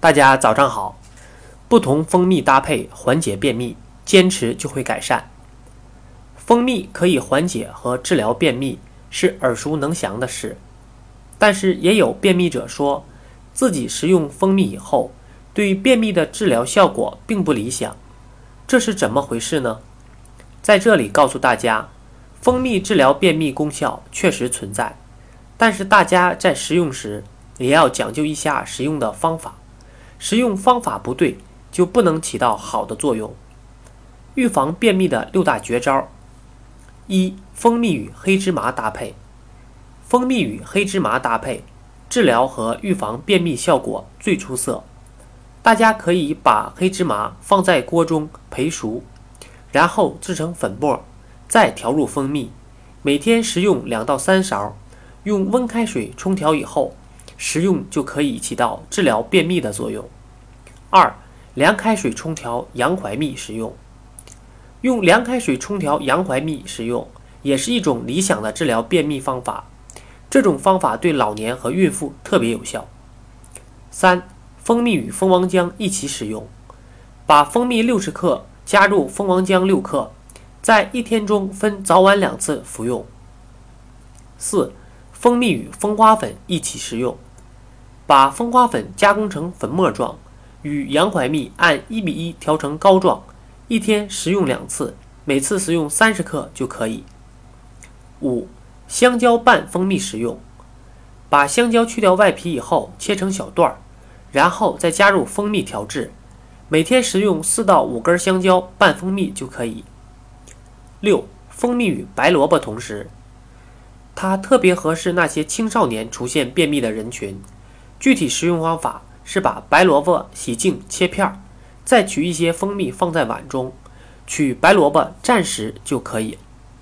大家早上好。不同蜂蜜搭配缓解便秘，坚持就会改善。蜂蜜可以缓解和治疗便秘，是耳熟能详的事。但是也有便秘者说，自己食用蜂蜜以后，对便秘的治疗效果并不理想。这是怎么回事呢？在这里告诉大家，蜂蜜治疗便秘功效确实存在，但是大家在食用时也要讲究一下食用的方法。食用方法不对，就不能起到好的作用。预防便秘的六大绝招：一、蜂蜜与黑芝麻搭配。蜂蜜与黑芝麻搭配，治疗和预防便秘效果最出色。大家可以把黑芝麻放在锅中焙熟，然后制成粉末，再调入蜂蜜，每天食用两到三勺，用温开水冲调以后。食用就可以起到治疗便秘的作用。二、凉开水冲调洋槐蜜食用。用凉开水冲调洋槐蜜食用，也是一种理想的治疗便秘方法。这种方法对老年和孕妇特别有效。三、蜂蜜与蜂王浆一起使用。把蜂蜜六十克加入蜂王浆六克，在一天中分早晚两次服用。四、蜂蜜与蜂花粉一起食用。把蜂花粉加工成粉末状，与洋槐蜜按一比一调成膏状，一天食用两次，每次食用三十克就可以。五、香蕉拌蜂蜜食用。把香蕉去掉外皮以后切成小段儿，然后再加入蜂蜜调制，每天食用四到五根香蕉拌蜂蜜就可以。六、蜂蜜与白萝卜同食，它特别合适那些青少年出现便秘的人群。具体食用方法是把白萝卜洗净切片儿，再取一些蜂蜜放在碗中，取白萝卜蘸食就可以。